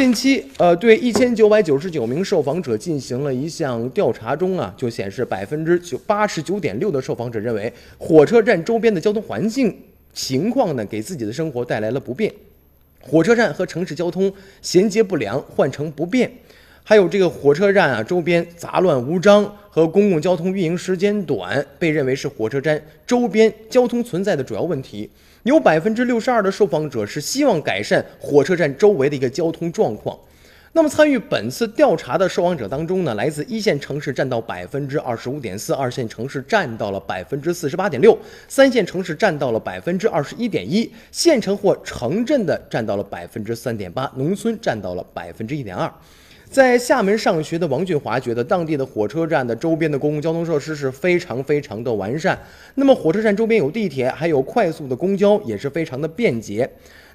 近期，呃，对一千九百九十九名受访者进行了一项调查中啊，就显示百分之九八十九点六的受访者认为火车站周边的交通环境情况呢，给自己的生活带来了不便。火车站和城市交通衔接不良，换乘不便，还有这个火车站啊周边杂乱无章和公共交通运营时间短，被认为是火车站周边交通存在的主要问题。有百分之六十二的受访者是希望改善火车站周围的一个交通状况。那么，参与本次调查的受访者当中呢，来自一线城市占到百分之二十五点四，二线城市占到了百分之四十八点六，三线城市占到了百分之二十一点一，县城或城镇的占到了百分之三点八，农村占到了百分之一点二。在厦门上学的王俊华觉得，当地的火车站的周边的公共交通设施是非常非常的完善。那么，火车站周边有地铁，还有快速的公交，也是非常的便捷。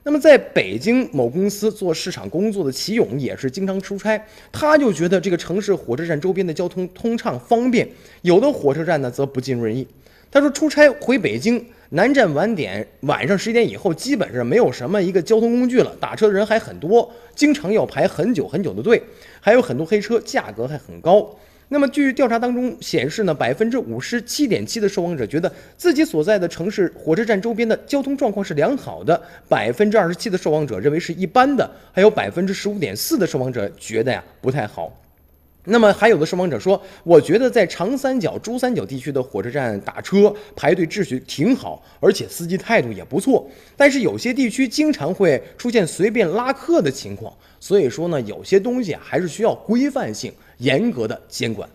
那么，在北京某公司做市场工作的齐勇也是经常出差，他就觉得这个城市火车站周边的交通通畅方便，有的火车站呢则不尽如人意。他说，出差回北京。南站晚点，晚上十点以后基本上没有什么一个交通工具了，打车的人还很多，经常要排很久很久的队，还有很多黑车，价格还很高。那么，据调查当中显示呢，百分之五十七点七的受访者觉得自己所在的城市火车站周边的交通状况是良好的，百分之二十七的受访者认为是一般的，还有百分之十五点四的受访者觉得呀不太好。那么还有的受访者说，我觉得在长三角、珠三角地区的火车站打车排队秩序挺好，而且司机态度也不错。但是有些地区经常会出现随便拉客的情况，所以说呢，有些东西还是需要规范性、严格的监管。